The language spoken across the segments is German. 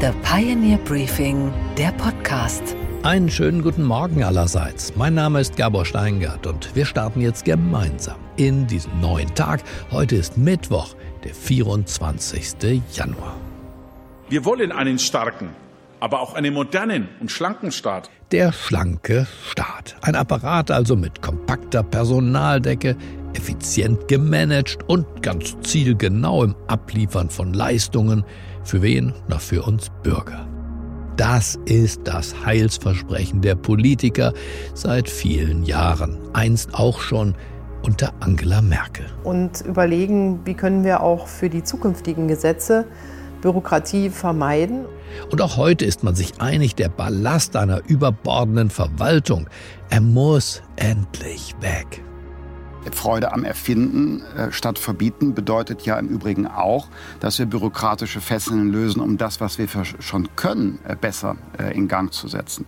The Pioneer Briefing, der Podcast. Einen schönen guten Morgen allerseits. Mein Name ist Gabor Steingart und wir starten jetzt gemeinsam in diesen neuen Tag. Heute ist Mittwoch, der 24. Januar. Wir wollen einen starken, aber auch einen modernen und schlanken Staat. Der schlanke Staat. Ein Apparat also mit kompakter Personaldecke, effizient gemanagt und ganz zielgenau im Abliefern von Leistungen. Für wen? Na, für uns Bürger. Das ist das Heilsversprechen der Politiker seit vielen Jahren. Einst auch schon unter Angela Merkel. Und überlegen, wie können wir auch für die zukünftigen Gesetze Bürokratie vermeiden. Und auch heute ist man sich einig, der Ballast einer überbordenden Verwaltung, er muss endlich weg. Freude am Erfinden äh, statt Verbieten bedeutet ja im Übrigen auch, dass wir bürokratische Fesseln lösen, um das, was wir schon können, äh, besser äh, in Gang zu setzen.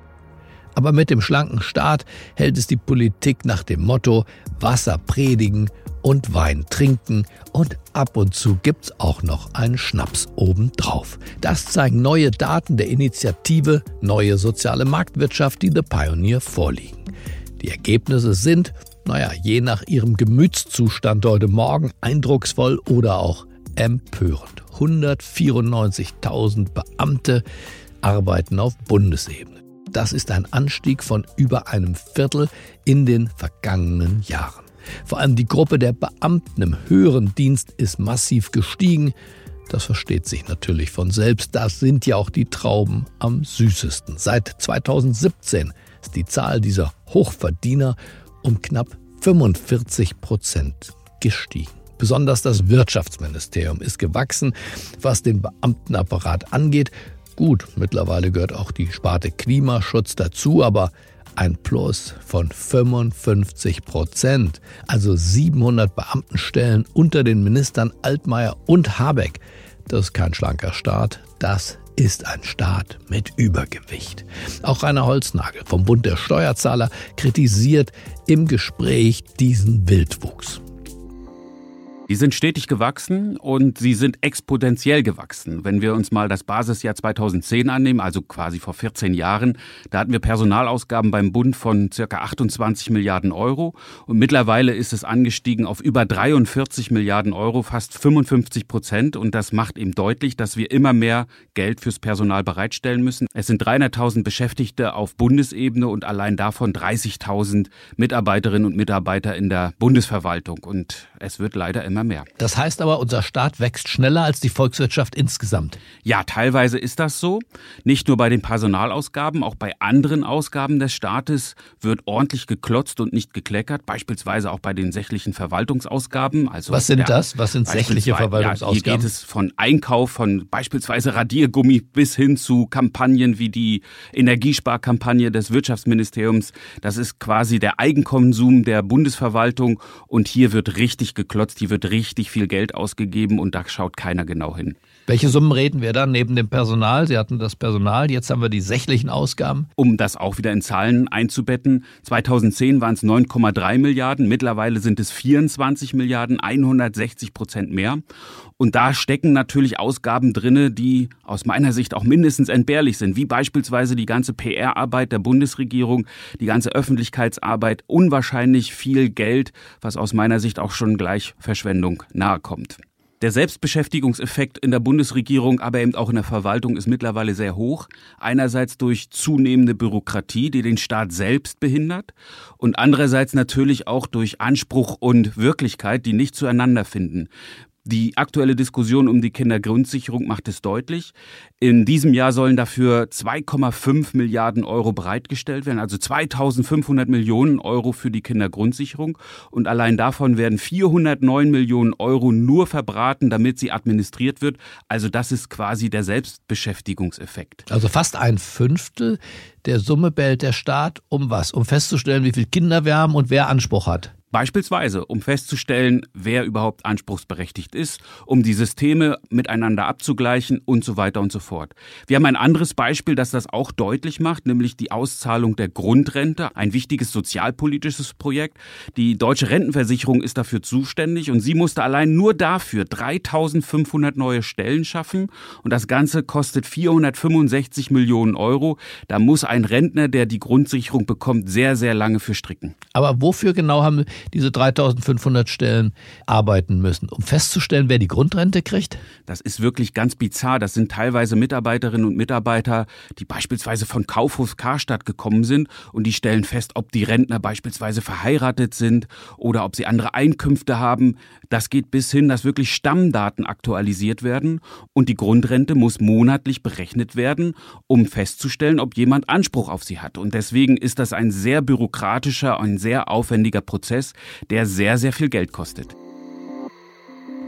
Aber mit dem schlanken Staat hält es die Politik nach dem Motto Wasser predigen und Wein trinken und ab und zu gibt's auch noch einen Schnaps obendrauf. Das zeigen neue Daten der Initiative Neue Soziale Marktwirtschaft, die The Pioneer vorliegen. Die Ergebnisse sind, naja, je nach ihrem Gemütszustand heute Morgen eindrucksvoll oder auch empörend. 194.000 Beamte arbeiten auf Bundesebene. Das ist ein Anstieg von über einem Viertel in den vergangenen Jahren. Vor allem die Gruppe der Beamten im höheren Dienst ist massiv gestiegen. Das versteht sich natürlich von selbst. Das sind ja auch die Trauben am süßesten. Seit 2017 ist die Zahl dieser Hochverdiener um knapp 45 Prozent gestiegen. Besonders das Wirtschaftsministerium ist gewachsen, was den Beamtenapparat angeht. Gut, mittlerweile gehört auch die Sparte Klimaschutz dazu, aber ein Plus von 55 Prozent, also 700 Beamtenstellen unter den Ministern Altmaier und Habeck. Das ist kein schlanker Staat, das ist ein Staat mit Übergewicht. Auch Rainer Holznagel vom Bund der Steuerzahler kritisiert im Gespräch diesen Wildwuchs. Die sind stetig gewachsen und sie sind exponentiell gewachsen. Wenn wir uns mal das Basisjahr 2010 annehmen, also quasi vor 14 Jahren, da hatten wir Personalausgaben beim Bund von circa 28 Milliarden Euro und mittlerweile ist es angestiegen auf über 43 Milliarden Euro, fast 55 Prozent und das macht eben deutlich, dass wir immer mehr Geld fürs Personal bereitstellen müssen. Es sind 300.000 Beschäftigte auf Bundesebene und allein davon 30.000 Mitarbeiterinnen und Mitarbeiter in der Bundesverwaltung und es wird leider immer immer mehr. Das heißt aber, unser Staat wächst schneller als die Volkswirtschaft insgesamt. Ja, teilweise ist das so. Nicht nur bei den Personalausgaben, auch bei anderen Ausgaben des Staates wird ordentlich geklotzt und nicht gekleckert, beispielsweise auch bei den sächlichen Verwaltungsausgaben. Also Was sind das? Was sind sächliche Verwaltungsausgaben? Ja, hier geht es von Einkauf von beispielsweise Radiergummi bis hin zu Kampagnen wie die Energiesparkampagne des Wirtschaftsministeriums. Das ist quasi der Eigenkonsum der Bundesverwaltung und hier wird richtig geklotzt, hier wird richtig viel Geld ausgegeben und da schaut keiner genau hin. Welche Summen reden wir dann neben dem Personal? Sie hatten das Personal, jetzt haben wir die sächlichen Ausgaben. Um das auch wieder in Zahlen einzubetten, 2010 waren es 9,3 Milliarden, mittlerweile sind es 24 Milliarden, 160 Prozent mehr. Und da stecken natürlich Ausgaben drinne, die aus meiner Sicht auch mindestens entbehrlich sind, wie beispielsweise die ganze PR-Arbeit der Bundesregierung, die ganze Öffentlichkeitsarbeit, unwahrscheinlich viel Geld, was aus meiner Sicht auch schon gleich Verschwendung nahekommt. Der Selbstbeschäftigungseffekt in der Bundesregierung, aber eben auch in der Verwaltung ist mittlerweile sehr hoch. Einerseits durch zunehmende Bürokratie, die den Staat selbst behindert und andererseits natürlich auch durch Anspruch und Wirklichkeit, die nicht zueinander finden. Die aktuelle Diskussion um die Kindergrundsicherung macht es deutlich. In diesem Jahr sollen dafür 2,5 Milliarden Euro bereitgestellt werden, also 2500 Millionen Euro für die Kindergrundsicherung. Und allein davon werden 409 Millionen Euro nur verbraten, damit sie administriert wird. Also das ist quasi der Selbstbeschäftigungseffekt. Also fast ein Fünftel der Summe bellt der Staat um was? Um festzustellen, wie viele Kinder wir haben und wer Anspruch hat. Beispielsweise, um festzustellen, wer überhaupt anspruchsberechtigt ist, um die Systeme miteinander abzugleichen und so weiter und so fort. Wir haben ein anderes Beispiel, das das auch deutlich macht, nämlich die Auszahlung der Grundrente, ein wichtiges sozialpolitisches Projekt. Die deutsche Rentenversicherung ist dafür zuständig und sie musste allein nur dafür 3500 neue Stellen schaffen und das Ganze kostet 465 Millionen Euro. Da muss ein Rentner, der die Grundsicherung bekommt, sehr, sehr lange für stricken. Aber wofür genau haben diese 3500 Stellen arbeiten müssen, um festzustellen, wer die Grundrente kriegt? Das ist wirklich ganz bizarr. Das sind teilweise Mitarbeiterinnen und Mitarbeiter, die beispielsweise von Kaufhof Karstadt gekommen sind und die stellen fest, ob die Rentner beispielsweise verheiratet sind oder ob sie andere Einkünfte haben. Das geht bis hin, dass wirklich Stammdaten aktualisiert werden und die Grundrente muss monatlich berechnet werden, um festzustellen, ob jemand Anspruch auf sie hat. Und deswegen ist das ein sehr bürokratischer, ein sehr aufwendiger Prozess, der sehr, sehr viel Geld kostet.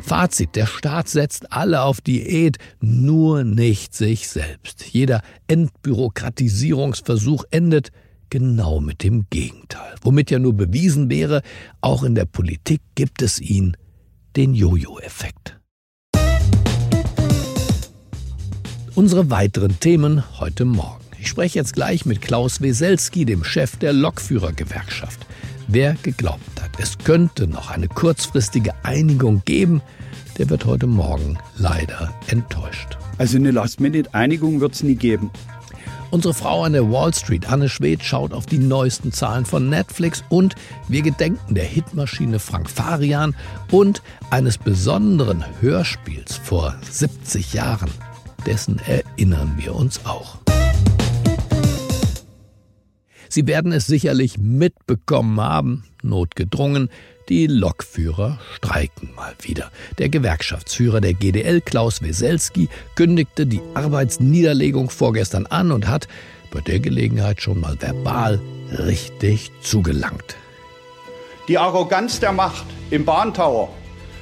Fazit, der Staat setzt alle auf Diät, nur nicht sich selbst. Jeder Entbürokratisierungsversuch endet genau mit dem Gegenteil. Womit ja nur bewiesen wäre, auch in der Politik gibt es ihn, den Jojo-Effekt. Unsere weiteren Themen heute Morgen. Ich spreche jetzt gleich mit Klaus Weselski, dem Chef der Lokführergewerkschaft. Wer geglaubt es könnte noch eine kurzfristige Einigung geben, der wird heute Morgen leider enttäuscht. Also eine Last-Minute-Einigung wird es nie geben. Unsere Frau an der Wall Street, Anne Schwedt, schaut auf die neuesten Zahlen von Netflix und wir gedenken der Hitmaschine Frank Farian und eines besonderen Hörspiels vor 70 Jahren. Dessen erinnern wir uns auch. Sie werden es sicherlich mitbekommen haben, notgedrungen, die Lokführer streiken mal wieder. Der Gewerkschaftsführer der GDL, Klaus Weselski, kündigte die Arbeitsniederlegung vorgestern an und hat bei der Gelegenheit schon mal verbal richtig zugelangt. Die Arroganz der Macht im Bahntower,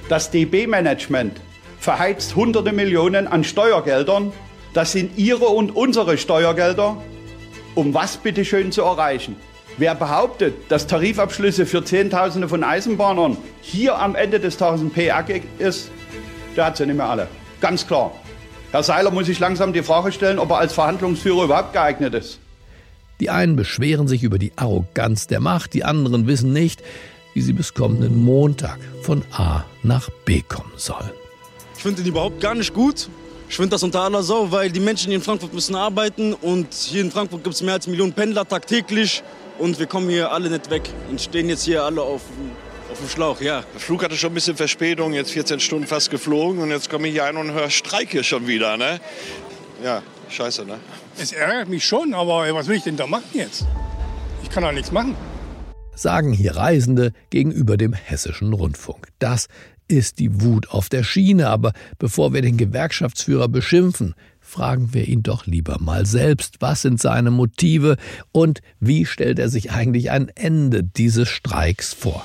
das DB-Management verheizt hunderte Millionen an Steuergeldern, das sind ihre und unsere Steuergelder, um was bitteschön zu erreichen? Wer behauptet, dass Tarifabschlüsse für Zehntausende von Eisenbahnern hier am Ende des Tages ein PR ist, der hat sie nicht mehr alle. Ganz klar. Herr Seiler muss sich langsam die Frage stellen, ob er als Verhandlungsführer überhaupt geeignet ist. Die einen beschweren sich über die Arroganz der Macht, die anderen wissen nicht, wie sie bis kommenden Montag von A nach B kommen sollen. Ich finde ihn überhaupt gar nicht gut. Ich finde das unter aller Sau, weil die Menschen hier in Frankfurt müssen arbeiten und hier in Frankfurt gibt es mehr als Millionen Pendler tagtäglich und wir kommen hier alle nicht weg und stehen jetzt hier alle auf, auf dem Schlauch, ja. Der Flug hatte schon ein bisschen Verspätung, jetzt 14 Stunden fast geflogen und jetzt komme ich hier ein und höre Streik hier schon wieder, ne? Ja, scheiße, ne? Es ärgert mich schon, aber was will ich denn da machen jetzt? Ich kann da nichts machen. Sagen hier Reisende gegenüber dem hessischen Rundfunk. Das ist die Wut auf der Schiene. Aber bevor wir den Gewerkschaftsführer beschimpfen, fragen wir ihn doch lieber mal selbst, was sind seine Motive und wie stellt er sich eigentlich ein Ende dieses Streiks vor.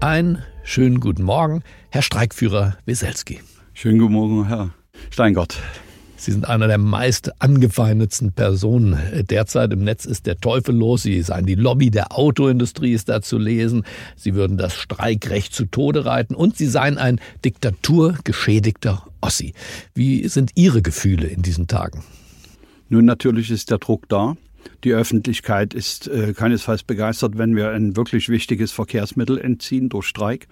Ein schönen guten Morgen, Herr Streikführer Weselski. Schönen guten Morgen, Herr Steingart. Sie sind einer der meist angefeindetsten Personen derzeit im Netz ist der Teufel los. Sie seien die Lobby der Autoindustrie ist da zu lesen. Sie würden das Streikrecht zu Tode reiten und Sie seien ein diktaturgeschädigter Ossi. Wie sind Ihre Gefühle in diesen Tagen? Nun, natürlich ist der Druck da. Die Öffentlichkeit ist äh, keinesfalls begeistert, wenn wir ein wirklich wichtiges Verkehrsmittel entziehen durch Streik.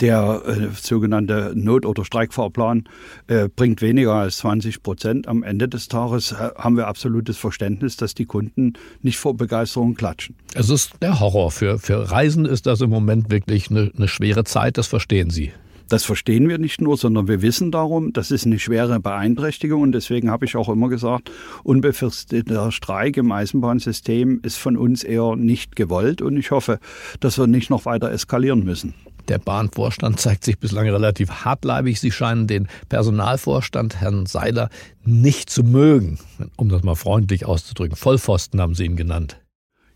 Der äh, sogenannte Not- oder Streikfahrplan äh, bringt weniger als 20 Prozent. Am Ende des Tages äh, haben wir absolutes Verständnis, dass die Kunden nicht vor Begeisterung klatschen. Es ist der Horror. Für, für Reisen ist das im Moment wirklich eine, eine schwere Zeit, das verstehen Sie. Das verstehen wir nicht nur, sondern wir wissen darum, das ist eine schwere Beeinträchtigung und deswegen habe ich auch immer gesagt, unbefristeter Streik im Eisenbahnsystem ist von uns eher nicht gewollt und ich hoffe, dass wir nicht noch weiter eskalieren müssen. Der Bahnvorstand zeigt sich bislang relativ hartleibig. Sie scheinen den Personalvorstand, Herrn Seiler, nicht zu mögen, um das mal freundlich auszudrücken. Vollpfosten haben Sie ihn genannt.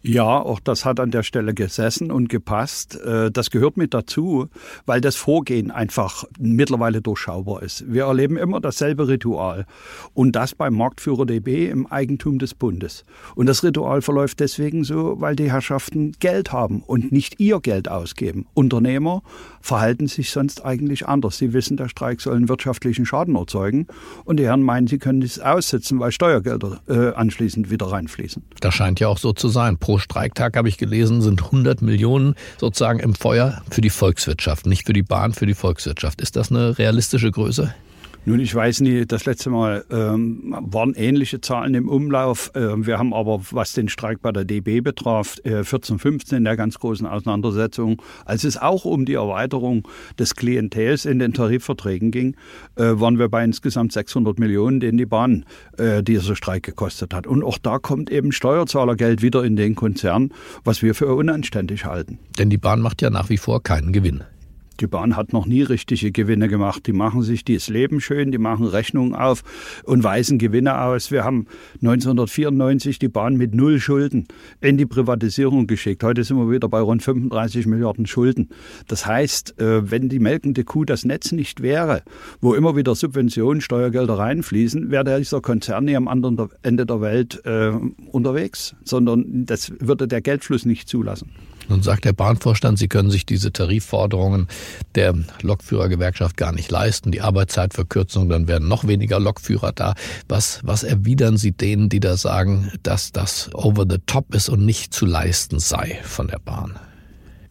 Ja, auch das hat an der Stelle gesessen und gepasst. Äh, das gehört mit dazu, weil das Vorgehen einfach mittlerweile durchschaubar ist. Wir erleben immer dasselbe Ritual und das beim Marktführer DB im Eigentum des Bundes. Und das Ritual verläuft deswegen so, weil die Herrschaften Geld haben und nicht ihr Geld ausgeben. Unternehmer verhalten sich sonst eigentlich anders. Sie wissen, der Streik soll einen wirtschaftlichen Schaden erzeugen und die Herren meinen, sie können es aussitzen, weil Steuergelder äh, anschließend wieder reinfließen. Das scheint ja auch so zu sein. Pro Streiktag habe ich gelesen, sind 100 Millionen sozusagen im Feuer für die Volkswirtschaft, nicht für die Bahn, für die Volkswirtschaft. Ist das eine realistische Größe? Nun, ich weiß nie, das letzte Mal ähm, waren ähnliche Zahlen im Umlauf. Ähm, wir haben aber, was den Streik bei der DB betraf, äh, 14, 15 in der ganz großen Auseinandersetzung, als es auch um die Erweiterung des Klientels in den Tarifverträgen ging, äh, waren wir bei insgesamt 600 Millionen, den die Bahn äh, dieser Streik gekostet hat. Und auch da kommt eben Steuerzahlergeld wieder in den Konzern, was wir für unanständig halten. Denn die Bahn macht ja nach wie vor keinen Gewinn. Die Bahn hat noch nie richtige Gewinne gemacht. Die machen sich das Leben schön, die machen Rechnungen auf und weisen Gewinne aus. Wir haben 1994 die Bahn mit null Schulden in die Privatisierung geschickt. Heute sind wir wieder bei rund 35 Milliarden Schulden. Das heißt, äh, wenn die melkende Kuh das Netz nicht wäre, wo immer wieder Subventionen, Steuergelder reinfließen, wäre dieser Konzern nie am anderen Ende der Welt äh, unterwegs, sondern das würde der Geldfluss nicht zulassen. Nun sagt der Bahnvorstand, sie können sich diese Tarifforderungen der Lokführergewerkschaft gar nicht leisten. Die Arbeitszeitverkürzung, dann werden noch weniger Lokführer da. Was, was erwidern Sie denen, die da sagen, dass das over the top ist und nicht zu leisten sei von der Bahn?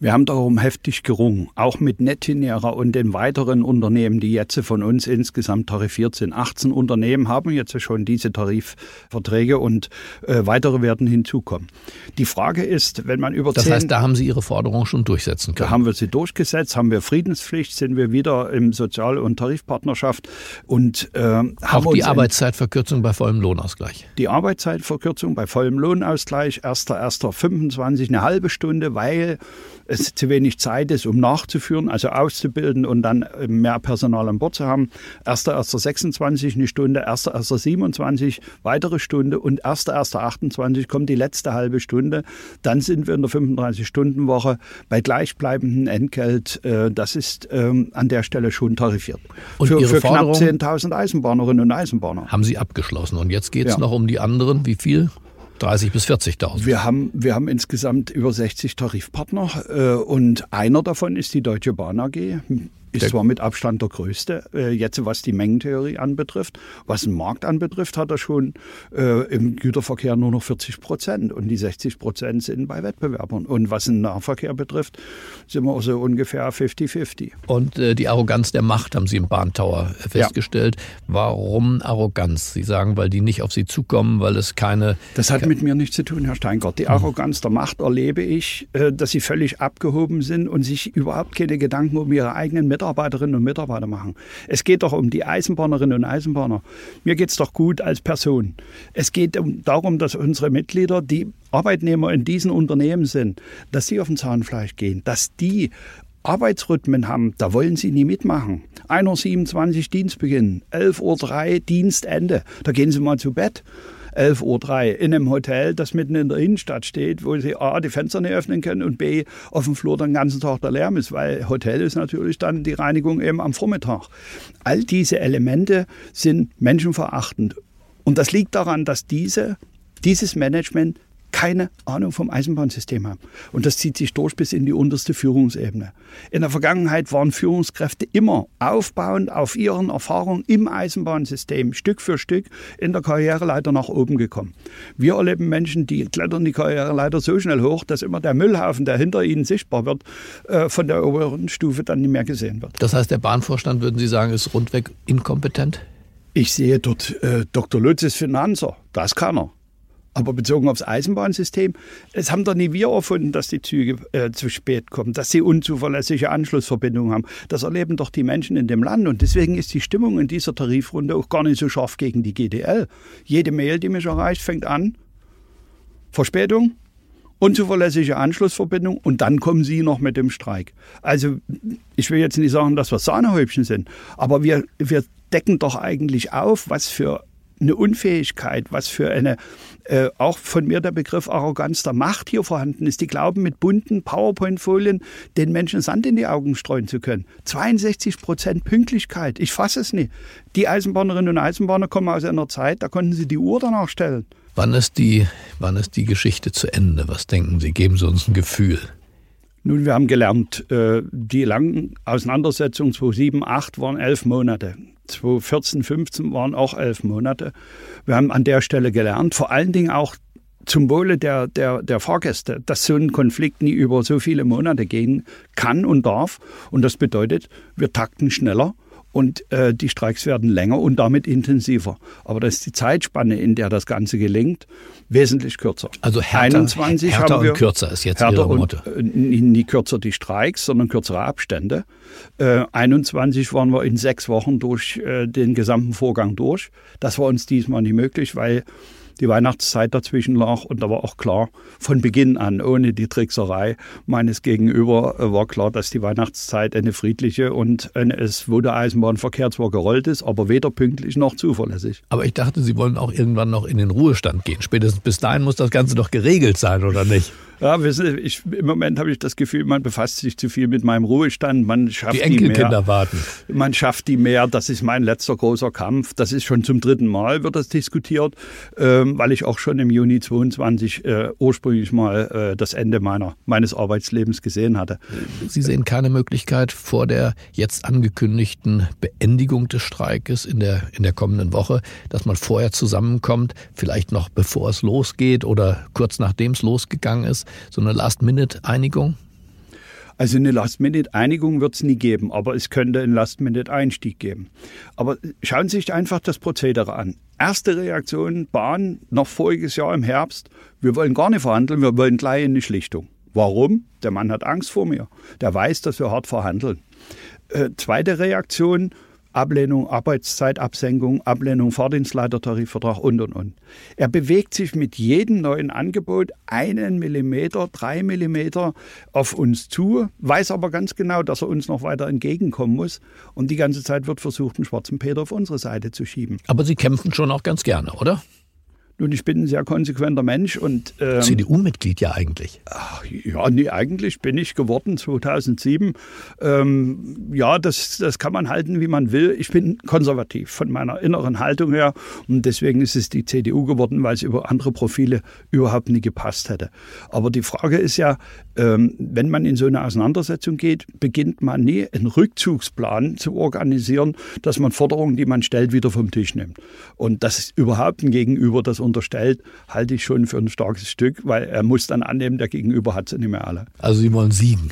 Wir haben darum heftig gerungen, auch mit Netinera und den weiteren Unternehmen, die jetzt von uns insgesamt tarifiert sind. 18 Unternehmen haben jetzt schon diese Tarifverträge und äh, weitere werden hinzukommen. Die Frage ist, wenn man über Das heißt, da haben Sie Ihre Forderung schon durchsetzen können. Da haben wir sie durchgesetzt, haben wir Friedenspflicht, sind wir wieder im Sozial- und Tarifpartnerschaft und äh, haben auch die Arbeitszeitverkürzung bei vollem Lohnausgleich. Die Arbeitszeitverkürzung bei vollem Lohnausgleich, 1.1.25, eine halbe Stunde, weil es zu wenig Zeit ist, um nachzuführen, also auszubilden und dann mehr Personal an Bord zu haben. 1.1.26 eine Stunde, 1.1.27 weitere Stunde und 1.1.28 kommt die letzte halbe Stunde. Dann sind wir in der 35-Stunden-Woche bei gleichbleibendem Entgelt. Äh, das ist ähm, an der Stelle schon tarifiert. Und für, für knapp Forderung 10.000 Eisenbahnerinnen und Eisenbahner. Haben Sie abgeschlossen. Und jetzt geht es Ja. noch um die anderen. Wie viel? 30 bis 40.000. Wir haben, wir haben insgesamt über 60 Tarifpartner äh, und einer davon ist die Deutsche Bahn AG. Ist zwar mit Abstand der größte, äh, jetzt was die Mengentheorie anbetrifft. Was den Markt anbetrifft, hat er schon äh, im Güterverkehr nur noch 40 Prozent und die 60 Prozent sind bei Wettbewerbern. Und was den Nahverkehr betrifft, sind wir so ungefähr 50-50. Und äh, die Arroganz der Macht haben Sie im Bahntower äh, festgestellt. Warum Arroganz? Sie sagen, weil die nicht auf Sie zukommen, weil es keine. Das hat mit mir nichts zu tun, Herr Steingart. Die Arroganz der Macht erlebe ich, äh, dass sie völlig abgehoben sind und sich überhaupt keine Gedanken um ihre eigenen Mitarbeiterinnen und Mitarbeiter machen. Es geht doch um die Eisenbahnerinnen und Eisenbahner. Mir geht es doch gut als Person. Es geht um, darum, dass unsere Mitglieder, die Arbeitnehmer in diesen Unternehmen sind, dass sie auf den Zahnfleisch gehen, dass die Arbeitsrhythmen haben, da wollen sie nie mitmachen. 1.27 Uhr Dienstbeginn, 11.03 Uhr Dienstende, da gehen sie mal zu Bett. 11.03 Uhr in einem Hotel, das mitten in der Innenstadt steht, wo sie A, die Fenster nicht öffnen können und B, auf dem Flur den ganzen Tag der Lärm ist, weil Hotel ist natürlich dann die Reinigung eben am Vormittag. All diese Elemente sind menschenverachtend. Und das liegt daran, dass diese, dieses Management keine Ahnung vom Eisenbahnsystem haben. Und das zieht sich durch bis in die unterste Führungsebene. In der Vergangenheit waren Führungskräfte immer aufbauend auf ihren Erfahrungen im Eisenbahnsystem Stück für Stück in der Karriereleiter nach oben gekommen. Wir erleben Menschen, die klettern die Karriereleiter so schnell hoch, dass immer der Müllhaufen, der hinter ihnen sichtbar wird, äh, von der oberen Stufe dann nicht mehr gesehen wird. Das heißt, der Bahnvorstand, würden Sie sagen, ist rundweg inkompetent? Ich sehe dort äh, Dr. Lutz ist Finanzer, das kann er. Aber bezogen aufs Eisenbahnsystem, es haben doch nie wir erfunden, dass die Züge äh, zu spät kommen, dass sie unzuverlässige Anschlussverbindungen haben. Das erleben doch die Menschen in dem Land. Und deswegen ist die Stimmung in dieser Tarifrunde auch gar nicht so scharf gegen die GDL. Jede Mail, die mich erreicht, fängt an, Verspätung, unzuverlässige Anschlussverbindung und dann kommen Sie noch mit dem Streik. Also ich will jetzt nicht sagen, dass wir Sahnehäubchen sind, aber wir, wir decken doch eigentlich auf, was für eine Unfähigkeit, was für eine, äh, auch von mir der Begriff Arroganz der Macht hier vorhanden ist. Die glauben, mit bunten PowerPoint-Folien den Menschen Sand in die Augen streuen zu können. 62 Prozent Pünktlichkeit, ich fasse es nicht. Die Eisenbahnerinnen und Eisenbahner kommen aus einer Zeit, da konnten sie die Uhr danach stellen. Wann ist die, wann ist die Geschichte zu Ende? Was denken Sie? Geben Sie uns ein Gefühl. Nun, wir haben gelernt, äh, die langen Auseinandersetzungen 2007, 2008 waren elf Monate. 2014, 15 waren auch elf Monate. Wir haben an der Stelle gelernt, vor allen Dingen auch zum Wohle der, der, der Fahrgäste, dass so ein Konflikt nie über so viele Monate gehen kann und darf. Und das bedeutet, wir takten schneller und äh, die Streiks werden länger und damit intensiver. Aber das ist die Zeitspanne, in der das Ganze gelingt, wesentlich kürzer. Also härter, 21 härter haben wir, und kürzer ist jetzt härter Ihre Motto. Und, äh, nie kürzer die Streiks, sondern kürzere Abstände. Äh, 21 waren wir in sechs Wochen durch äh, den gesamten Vorgang durch. Das war uns diesmal nicht möglich, weil die Weihnachtszeit dazwischen lag und da war auch klar, von Beginn an, ohne die Trickserei meines Gegenüber, äh, war klar, dass die Weihnachtszeit eine friedliche und es, wo der Eisenbahnverkehr zwar gerollt ist, aber weder pünktlich noch zuverlässig. Aber ich dachte, Sie wollen auch irgendwann noch in den Ruhestand gehen. Spätestens bis dahin muss das Ganze doch geregelt sein, oder nicht? Ja, ich, im Moment habe ich das Gefühl, man befasst sich zu viel mit meinem Ruhestand. Man schafft die Enkelkinder die mehr. warten. Man schafft die mehr. Das ist mein letzter großer Kampf. Das ist schon zum dritten Mal wird das diskutiert, ähm, weil ich auch schon im Juni 22 äh, ursprünglich mal äh, das Ende meiner, meines Arbeitslebens gesehen hatte. Sie sehen keine Möglichkeit vor der jetzt angekündigten Beendigung des Streikes in der, in der kommenden Woche, dass man vorher zusammenkommt, vielleicht noch bevor es losgeht oder kurz nachdem es losgegangen ist, so eine Last-Minute-Einigung? Also eine Last-Minute-Einigung wird es nie geben, aber es könnte einen Last-Minute-Einstieg geben. Aber schauen Sie sich einfach das Prozedere an. Erste Reaktion, Bahn, noch voriges Jahr im Herbst, wir wollen gar nicht verhandeln, wir wollen gleich in die Schlichtung. Warum? Der Mann hat Angst vor mir. Der weiß, dass wir hart verhandeln. Äh, zweite Reaktion, Ablehnung Arbeitszeitabsenkung, Ablehnung Fahrdienstleitertarifvertrag und, und, und. Er bewegt sich mit jedem neuen Angebot einen Millimeter, drei Millimeter auf uns zu, weiß aber ganz genau, dass er uns noch weiter entgegenkommen muss. Und die ganze Zeit wird versucht, einen schwarzen Peter auf unsere Seite zu schieben. Aber Sie kämpfen schon auch ganz gerne, oder? Nun, ich bin ein sehr konsequenter Mensch und ähm, CDU-Mitglied ja eigentlich. Ach, ja, nee, eigentlich bin ich geworden 2007. Ähm, ja, das, das kann man halten, wie man will. Ich bin konservativ von meiner inneren Haltung her und deswegen ist es die CDU geworden, weil es über andere Profile überhaupt nie gepasst hätte. Aber die Frage ist ja, ähm, wenn man in so eine Auseinandersetzung geht, beginnt man nie einen Rückzugsplan zu organisieren, dass man Forderungen, die man stellt, wieder vom Tisch nimmt. Und das ist überhaupt ein Gegenüber, das unterstellt, halte ich schon für ein starkes Stück, weil er muss dann annehmen, der Gegenüber hat sie nicht mehr alle. Also Sie wollen siegen.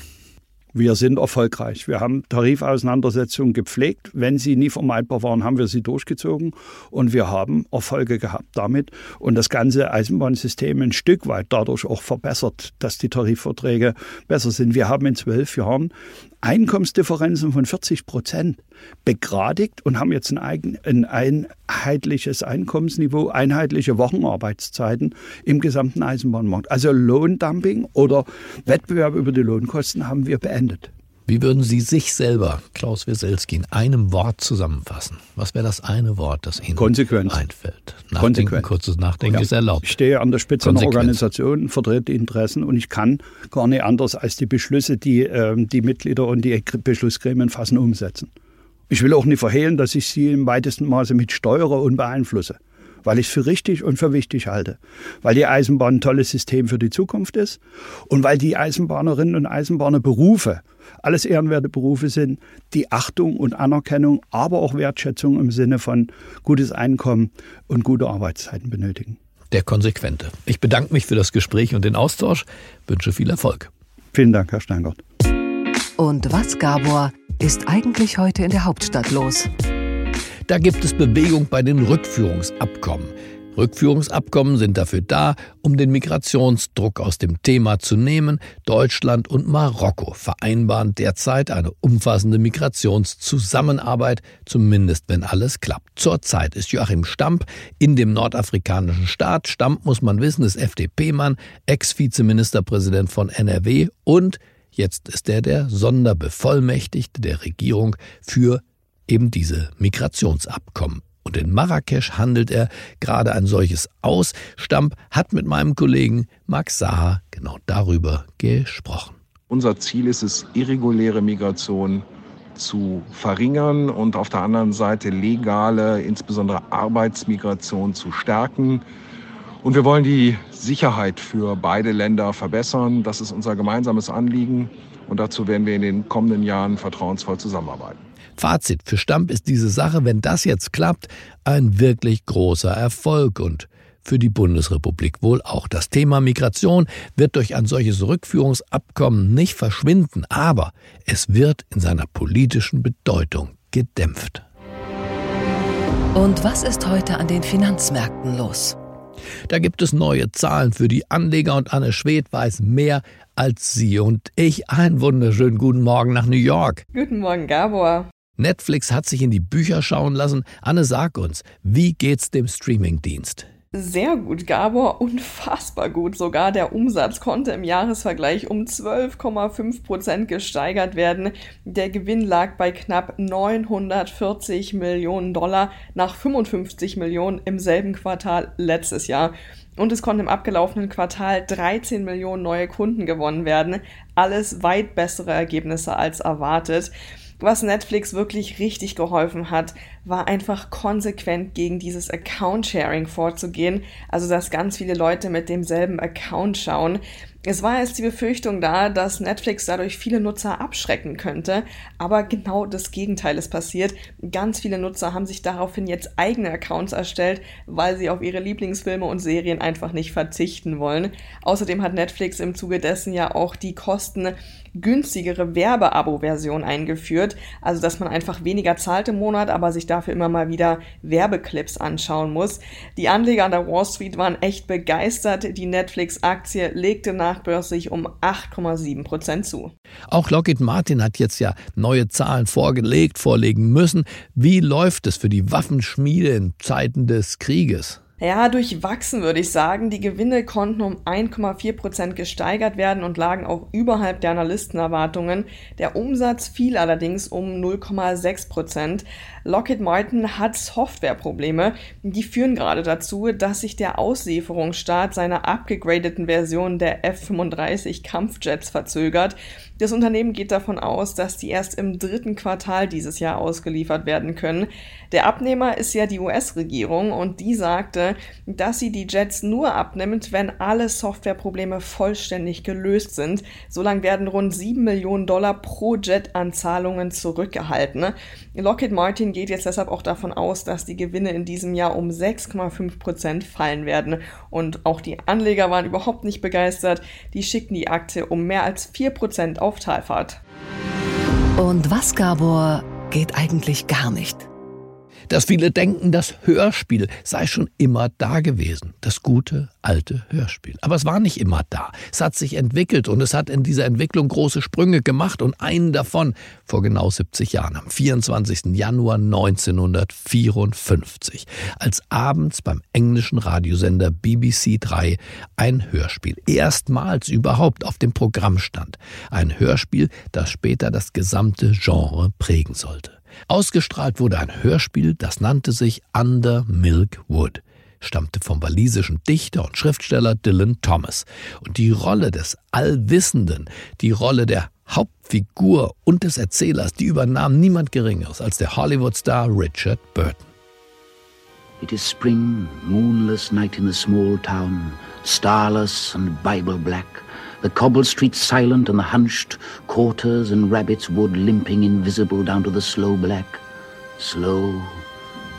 Wir sind erfolgreich. Wir haben Tarifauseinandersetzungen gepflegt. Wenn sie nie vermeidbar waren, haben wir sie durchgezogen und wir haben Erfolge gehabt damit und das ganze Eisenbahnsystem ein Stück weit dadurch auch verbessert, dass die Tarifverträge besser sind. Wir haben in zwölf Jahren Einkommensdifferenzen von 40 Prozent begradigt und haben jetzt ein, eigen, ein einheitliches Einkommensniveau, einheitliche Wochenarbeitszeiten im gesamten Eisenbahnmarkt. Also Lohndumping oder Wettbewerb über die Lohnkosten haben wir beendet. Wie würden Sie sich selber, Klaus Wieselski, in einem Wort zusammenfassen? Was wäre das eine Wort, das Ihnen Konsequenz. einfällt? Nachdenken, Konsequenz. kurzes Nachdenken ja. ist erlaubt. Ich stehe an der Spitze einer Organisation, vertrete die Interessen und ich kann gar nicht anders als die Beschlüsse, die äh, die Mitglieder und die Beschlussgremien fassen, umsetzen. Ich will auch nicht verhehlen, dass ich sie im weitesten Maße mitsteuere und beeinflusse weil ich es für richtig und für wichtig halte. Weil die Eisenbahn ein tolles System für die Zukunft ist und weil die Eisenbahnerinnen und Eisenbahner Berufe alles ehrenwerte Berufe sind, die Achtung und Anerkennung, aber auch Wertschätzung im Sinne von gutes Einkommen und gute Arbeitszeiten benötigen. Der Konsequente. Ich bedanke mich für das Gespräch und den Austausch, wünsche viel Erfolg. Vielen Dank, Herr Steingart. Und was, Gabor, ist eigentlich heute in der Hauptstadt los? Da gibt es Bewegung bei den Rückführungsabkommen. Rückführungsabkommen sind dafür da, um den Migrationsdruck aus dem Thema zu nehmen. Deutschland und Marokko vereinbaren derzeit eine umfassende Migrationszusammenarbeit, zumindest wenn alles klappt. Zurzeit ist Joachim Stamp in dem nordafrikanischen Staat. Stamp, muss man wissen, ist FDP-Mann, Ex-Vizeministerpräsident von NRW und jetzt ist er der Sonderbevollmächtigte der Regierung für eben diese Migrationsabkommen. Und in Marrakesch handelt er gerade ein solches aus. Stamp hat mit meinem Kollegen Max Saha genau darüber gesprochen. Unser Ziel ist es, irreguläre Migration zu verringern und auf der anderen Seite legale, insbesondere Arbeitsmigration zu stärken. Und wir wollen die Sicherheit für beide Länder verbessern. Das ist unser gemeinsames Anliegen. Und dazu werden wir in den kommenden Jahren vertrauensvoll zusammenarbeiten. Fazit für Stamp ist diese Sache, wenn das jetzt klappt, ein wirklich großer Erfolg und für die Bundesrepublik wohl auch. Das Thema Migration wird durch ein solches Rückführungsabkommen nicht verschwinden, aber es wird in seiner politischen Bedeutung gedämpft. Und was ist heute an den Finanzmärkten los? Da gibt es neue Zahlen für die Anleger und Anne Schwed weiß mehr als Sie und ich. Einen wunderschönen guten Morgen nach New York. Guten Morgen, Gabor. Netflix hat sich in die Bücher schauen lassen. Anne, sag uns, wie geht's dem Streamingdienst? Sehr gut, Gabor, unfassbar gut. Sogar der Umsatz konnte im Jahresvergleich um 12,5 Prozent gesteigert werden. Der Gewinn lag bei knapp 940 Millionen Dollar nach 55 Millionen im selben Quartal letztes Jahr. Und es konnten im abgelaufenen Quartal 13 Millionen neue Kunden gewonnen werden. Alles weit bessere Ergebnisse als erwartet. Was Netflix wirklich richtig geholfen hat, war einfach konsequent gegen dieses Account-Sharing vorzugehen, also dass ganz viele Leute mit demselben Account schauen. Es war jetzt die Befürchtung da, dass Netflix dadurch viele Nutzer abschrecken könnte, aber genau das Gegenteil ist passiert. Ganz viele Nutzer haben sich daraufhin jetzt eigene Accounts erstellt, weil sie auf ihre Lieblingsfilme und Serien einfach nicht verzichten wollen. Außerdem hat Netflix im Zuge dessen ja auch die Kosten günstigere Werbeabo-Version eingeführt, also dass man einfach weniger zahlt im Monat, aber sich dafür immer mal wieder Werbeclips anschauen muss. Die Anleger an der Wall Street waren echt begeistert. Die Netflix-Aktie legte nachbörslich um 8,7 Prozent zu. Auch Lockheed Martin hat jetzt ja neue Zahlen vorgelegt, vorlegen müssen. Wie läuft es für die Waffenschmiede in Zeiten des Krieges? Ja, durchwachsen würde ich sagen. Die Gewinne konnten um 1,4 Prozent gesteigert werden und lagen auch überhalb der Analystenerwartungen. Der Umsatz fiel allerdings um 0,6 Prozent. Lockheed Martin hat Softwareprobleme. Die führen gerade dazu, dass sich der Auslieferungsstart seiner abgegradeten Version der F-35 Kampfjets verzögert. Das Unternehmen geht davon aus, dass die erst im dritten Quartal dieses Jahr ausgeliefert werden können. Der Abnehmer ist ja die US-Regierung und die sagte, dass sie die Jets nur abnimmt, wenn alle Softwareprobleme vollständig gelöst sind. Solange werden rund 7 Millionen Dollar pro Jet an Zahlungen zurückgehalten. Lockheed Martin geht jetzt deshalb auch davon aus, dass die Gewinne in diesem Jahr um 6,5 Prozent fallen werden. Und auch die Anleger waren überhaupt nicht begeistert. Die schickten die Aktie um mehr als 4 Prozent auf Talfahrt. Und was, Gabor, geht eigentlich gar nicht? Dass viele denken, das Hörspiel sei schon immer da gewesen. Das gute, alte Hörspiel. Aber es war nicht immer da. Es hat sich entwickelt und es hat in dieser Entwicklung große Sprünge gemacht und einen davon vor genau 70 Jahren, am 24. Januar 1954, als abends beim englischen Radiosender BBC 3 ein Hörspiel erstmals überhaupt auf dem Programm stand. Ein Hörspiel, das später das gesamte Genre prägen sollte. Ausgestrahlt wurde ein Hörspiel, das nannte sich Under Milk Wood, stammte vom walisischen Dichter und Schriftsteller Dylan Thomas. Und die Rolle des Allwissenden, die Rolle der Hauptfigur und des Erzählers, die übernahm niemand Geringeres als der Hollywood-Star Richard Burton. It is spring, moonless night in the small town, starless and Bible black. The cobbled streets silent and the hunched quarters and rabbits wood limping invisible down to the slow black, slow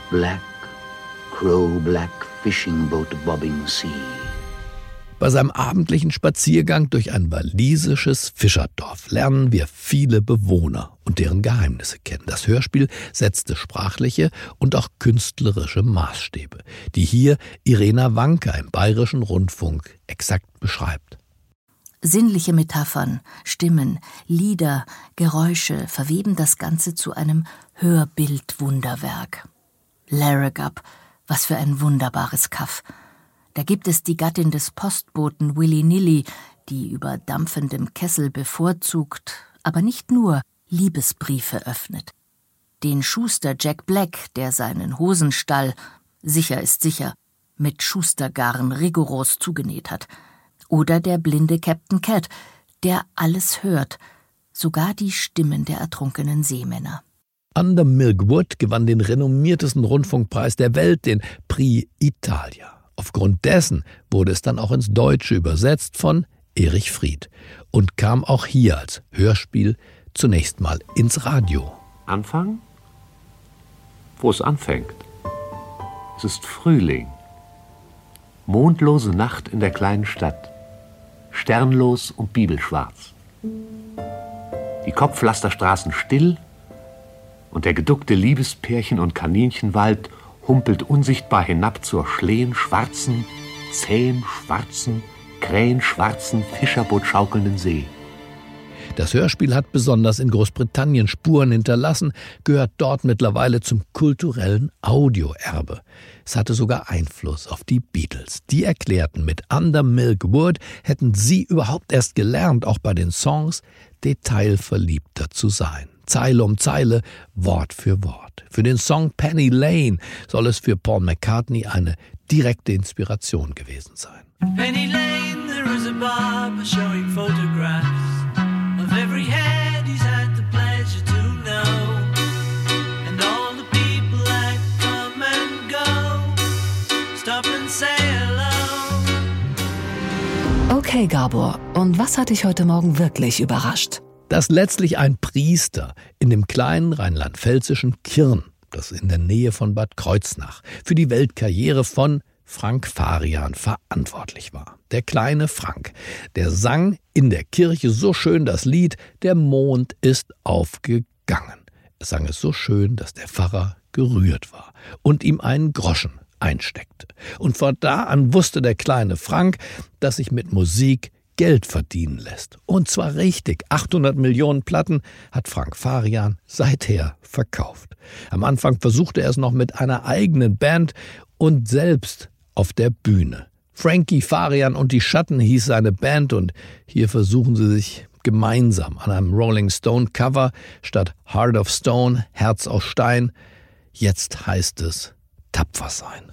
black, crow black fishing boat bobbing sea. Bei seinem abendlichen Spaziergang durch ein walisisches Fischerdorf lernen wir viele Bewohner und deren Geheimnisse kennen. Das Hörspiel setzte sprachliche und auch künstlerische Maßstäbe, die hier Irena Wanker im Bayerischen Rundfunk exakt beschreibt. Sinnliche Metaphern, Stimmen, Lieder, Geräusche verweben das Ganze zu einem Hörbildwunderwerk. Larrigup, was für ein wunderbares Kaff. Da gibt es die Gattin des Postboten Willy Nilly, die über dampfendem Kessel bevorzugt, aber nicht nur Liebesbriefe öffnet. den Schuster Jack Black, der seinen Hosenstall, sicher ist sicher, mit Schustergarn rigoros zugenäht hat, oder der blinde Captain Cat, der alles hört, sogar die Stimmen der ertrunkenen Seemänner. Under Milkwood gewann den renommiertesten Rundfunkpreis der Welt, den Prix Italia. Aufgrund dessen wurde es dann auch ins Deutsche übersetzt von Erich Fried und kam auch hier als Hörspiel zunächst mal ins Radio. Anfang? Wo es anfängt. Es ist Frühling. Mondlose Nacht in der kleinen Stadt. Sternlos und bibelschwarz. Die Kopfpflasterstraßen still und der geduckte Liebespärchen- und Kaninchenwald humpelt unsichtbar hinab zur schlehenschwarzen, zähenschwarzen, krähenschwarzen, Fischerboot schaukelnden See. Das Hörspiel hat besonders in Großbritannien Spuren hinterlassen, gehört dort mittlerweile zum kulturellen Audioerbe. Es hatte sogar Einfluss auf die Beatles. Die erklärten, mit Under Milk Wood hätten sie überhaupt erst gelernt, auch bei den Songs detailverliebter zu sein. Zeile um Zeile, Wort für Wort. Für den Song Penny Lane soll es für Paul McCartney eine direkte Inspiration gewesen sein. Penny Lane, there is a barber Okay, Gabor, und was hat dich heute Morgen wirklich überrascht? dass letztlich ein Priester in dem kleinen rheinland-pfälzischen Kirn, das in der Nähe von Bad Kreuznach, für die Weltkarriere von Frank Farian verantwortlich war. Der kleine Frank, der sang in der Kirche so schön das Lied Der Mond ist aufgegangen. Er sang es so schön, dass der Pfarrer gerührt war und ihm einen Groschen einsteckte. Und von da an wusste der kleine Frank, dass sich mit Musik Geld verdienen lässt. Und zwar richtig. 800 Millionen Platten hat Frank Farian seither verkauft. Am Anfang versuchte er es noch mit einer eigenen Band und selbst auf der Bühne. Frankie Farian und die Schatten hieß seine Band und hier versuchen sie sich gemeinsam an einem Rolling Stone Cover statt Heart of Stone, Herz aus Stein. Jetzt heißt es tapfer sein.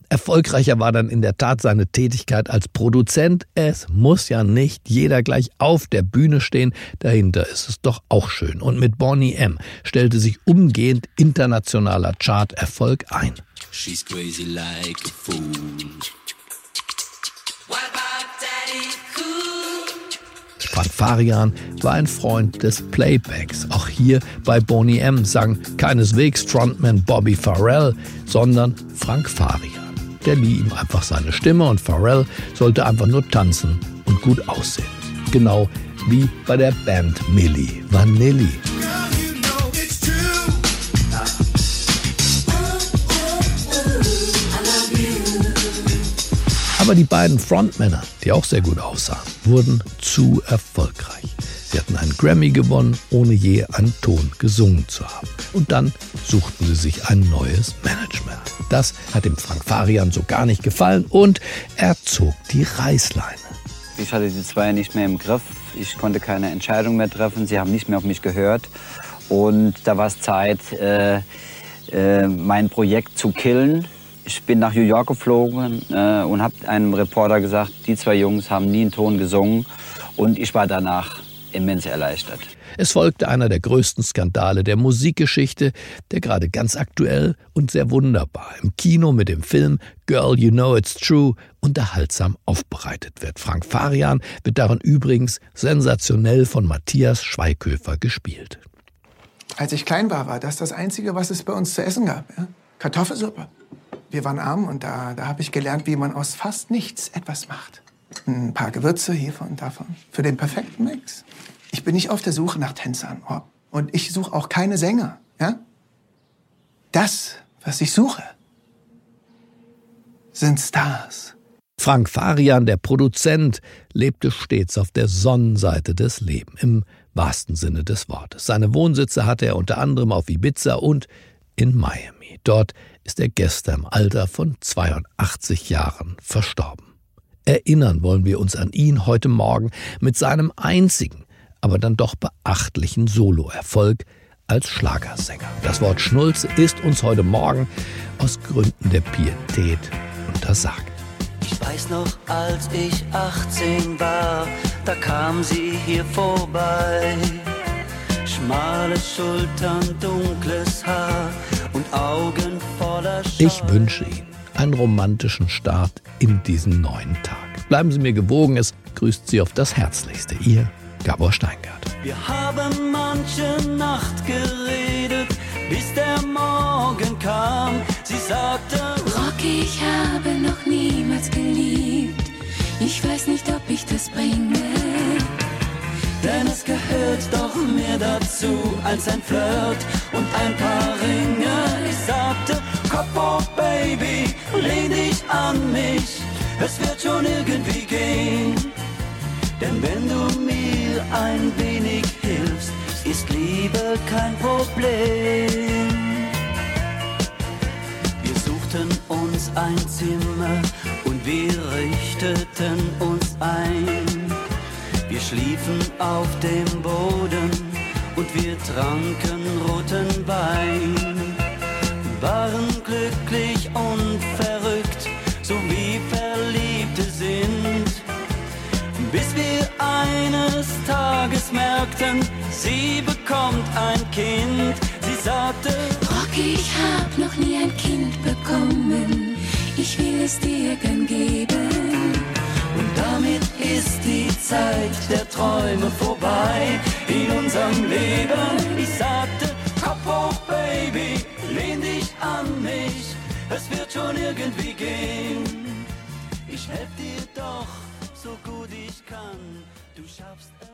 erfolgreicher war dann in der Tat seine Tätigkeit als Produzent. Es muss ja nicht jeder gleich auf der Bühne stehen, dahinter ist es doch auch schön. Und mit Bonnie M. stellte sich umgehend internationaler Charterfolg ein. She's crazy like a fool. Frank Farian war ein Freund des Playbacks. Auch hier bei Boney M sang keineswegs Frontman Bobby Farrell, sondern Frank Farian. Der lieh ihm einfach seine Stimme und Farrell sollte einfach nur tanzen und gut aussehen. Genau wie bei der Band Milli Vanilli. Aber die beiden Frontmänner, die auch sehr gut aussahen, wurden zu erfolgreich. Sie hatten einen Grammy gewonnen, ohne je einen Ton gesungen zu haben. Und dann suchten sie sich ein neues Management. Das hat dem Frank Farian so gar nicht gefallen und er zog die Reißleine. Ich hatte die zwei nicht mehr im Griff. Ich konnte keine Entscheidung mehr treffen. Sie haben nicht mehr auf mich gehört. Und da war es Zeit, äh, äh, mein Projekt zu killen. Ich bin nach New York geflogen äh, und habe einem Reporter gesagt, die zwei Jungs haben nie einen Ton gesungen. Und ich war danach immens erleichtert. Es folgte einer der größten Skandale der Musikgeschichte, der gerade ganz aktuell und sehr wunderbar im Kino mit dem Film Girl You Know It's True unterhaltsam aufbereitet wird. Frank Farian wird darin übrigens sensationell von Matthias Schweighöfer gespielt. Als ich klein war, war das das Einzige, was es bei uns zu essen gab. Ja? Kartoffelsuppe. Wir waren arm und da, da habe ich gelernt, wie man aus fast nichts etwas macht. Ein paar Gewürze hiervon und davon. Für den perfekten Mix. Ich bin nicht auf der Suche nach Tänzern. Oh. Und ich suche auch keine Sänger. Ja? Das, was ich suche, sind Stars. Frank Farian, der Produzent, lebte stets auf der Sonnenseite des Lebens. Im wahrsten Sinne des Wortes. Seine Wohnsitze hatte er unter anderem auf Ibiza und in Miami. Dort ist er gestern im Alter von 82 Jahren verstorben. Erinnern wollen wir uns an ihn heute Morgen mit seinem einzigen, aber dann doch beachtlichen Soloerfolg als Schlagersänger. Das Wort Schnulze ist uns heute Morgen aus Gründen der Pietät untersagt. Ich weiß noch, als ich 18 war, da kam sie hier vorbei. Schmale Schultern, dunkles Haar und Augen voller Scheu. Ich wünsche Ihnen einen romantischen Start in diesen neuen Tag. Bleiben Sie mir gewogen, es grüßt Sie auf das Herzlichste. Ihr Gabor Steingart. Wir haben manche Nacht geredet, bis der Morgen kam. Sie sagte, Rocky, ich habe noch niemals geliebt. Ich weiß nicht, ob ich das bringe. Denn es gehört doch mehr dazu als ein Flirt und ein paar Ringe. Ich sagte, Kopf hoch, Baby, lehn dich an mich. Es wird schon irgendwie gehen. Denn wenn du mir ein wenig hilfst, ist Liebe kein Problem. Wir suchten uns ein Zimmer und wir richteten uns ein. Wir schliefen auf dem Boden und wir tranken roten Wein. Waren glücklich und Merkten, sie bekommt ein Kind. Sie sagte, Rocky, ich hab noch nie ein Kind bekommen. Ich will es dir gern geben. Und damit ist die Zeit der Träume vorbei in unserem Leben. Ich sagte, Kopf hoch, Baby, lehn dich an mich. Es wird schon irgendwie gehen. Ich helf dir doch so gut ich kann. Du schaffst es.